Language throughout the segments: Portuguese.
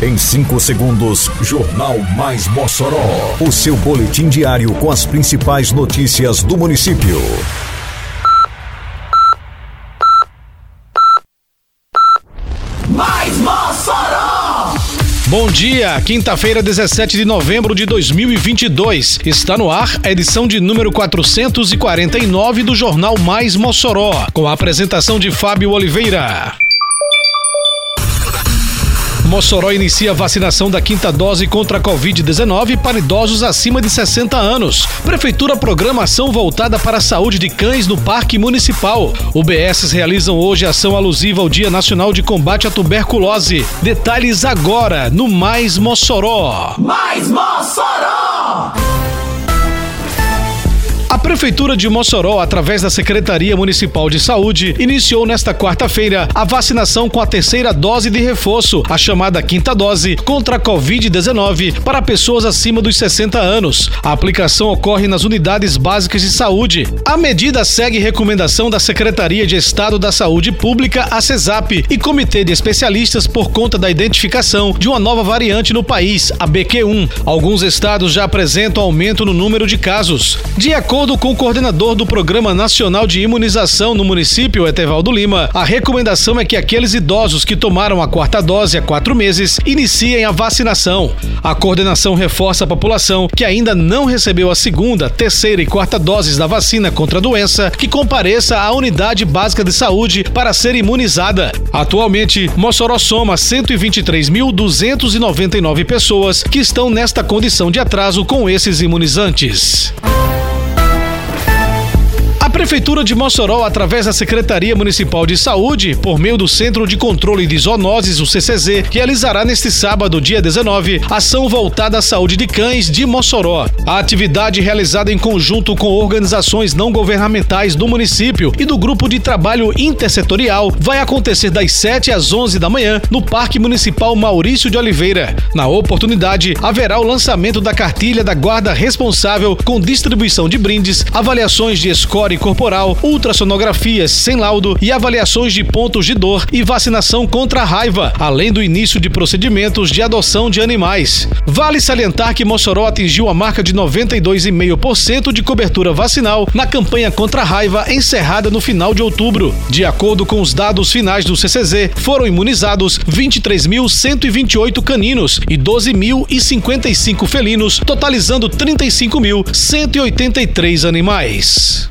Em 5 segundos, Jornal Mais Mossoró. O seu boletim diário com as principais notícias do município. Mais Mossoró! Bom dia, quinta-feira, 17 de novembro de 2022. Está no ar a edição de número 449 do Jornal Mais Mossoró, com a apresentação de Fábio Oliveira. Mossoró inicia vacinação da quinta dose contra a Covid-19 para idosos acima de 60 anos. Prefeitura programa ação voltada para a saúde de cães no Parque Municipal. UBSs realizam hoje ação alusiva ao Dia Nacional de Combate à Tuberculose. Detalhes agora no Mais Mossoró. Mais Mossoró! A Prefeitura de Mossoró, através da Secretaria Municipal de Saúde, iniciou nesta quarta-feira a vacinação com a terceira dose de reforço, a chamada quinta dose, contra a Covid-19 para pessoas acima dos 60 anos. A aplicação ocorre nas unidades básicas de saúde. A medida segue recomendação da Secretaria de Estado da Saúde Pública, a CESAP, e Comitê de Especialistas por conta da identificação de uma nova variante no país, a BQ1. Alguns estados já apresentam aumento no número de casos. De acordo acordo com o coordenador do Programa Nacional de Imunização no município, Etevaldo Lima, a recomendação é que aqueles idosos que tomaram a quarta dose há quatro meses iniciem a vacinação. A coordenação reforça a população que ainda não recebeu a segunda, terceira e quarta doses da vacina contra a doença que compareça à unidade básica de saúde para ser imunizada. Atualmente, Mossoró soma 123.299 pessoas que estão nesta condição de atraso com esses imunizantes. Prefeitura de Mossoró, através da Secretaria Municipal de Saúde, por meio do Centro de Controle de Zoonoses, o CCZ, realizará neste sábado, dia 19, ação voltada à saúde de cães de Mossoró. A atividade realizada em conjunto com organizações não governamentais do município e do Grupo de Trabalho Intersetorial vai acontecer das 7 às 11 da manhã no Parque Municipal Maurício de Oliveira. Na oportunidade, haverá o lançamento da cartilha da Guarda Responsável com distribuição de brindes, avaliações de score corporal, ultrassonografias sem laudo e avaliações de pontos de dor e vacinação contra a raiva, além do início de procedimentos de adoção de animais. Vale salientar que Mossoró atingiu a marca de 92,5% de cobertura vacinal na campanha contra a raiva encerrada no final de outubro. De acordo com os dados finais do CCZ, foram imunizados 23.128 caninos e 12.055 felinos, totalizando 35.183 animais.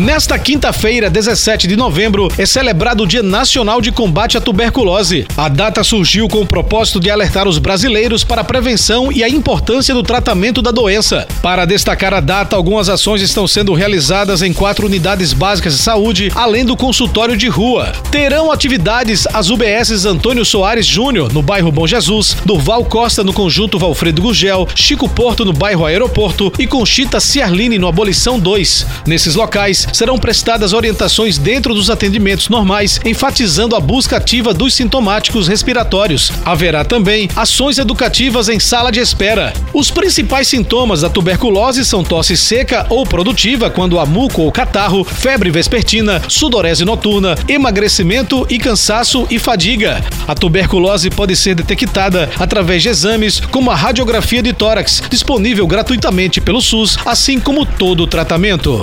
Nesta quinta-feira, 17 de novembro, é celebrado o Dia Nacional de Combate à Tuberculose. A data surgiu com o propósito de alertar os brasileiros para a prevenção e a importância do tratamento da doença. Para destacar a data, algumas ações estão sendo realizadas em quatro unidades básicas de saúde, além do consultório de rua. Terão atividades as UBSs Antônio Soares Júnior, no bairro Bom Jesus, Durval Costa, no conjunto Valfredo Gugel, Chico Porto, no bairro Aeroporto e Conchita Ciarline, no Abolição 2. Nesses locais, serão prestadas orientações dentro dos atendimentos normais, enfatizando a busca ativa dos sintomáticos respiratórios. Haverá também ações educativas em sala de espera. Os principais sintomas da tuberculose são tosse seca ou produtiva quando há muco ou catarro, febre vespertina, sudorese noturna, emagrecimento e cansaço e fadiga. A tuberculose pode ser detectada através de exames como a radiografia de tórax, disponível gratuitamente pelo SUS, assim como todo o tratamento.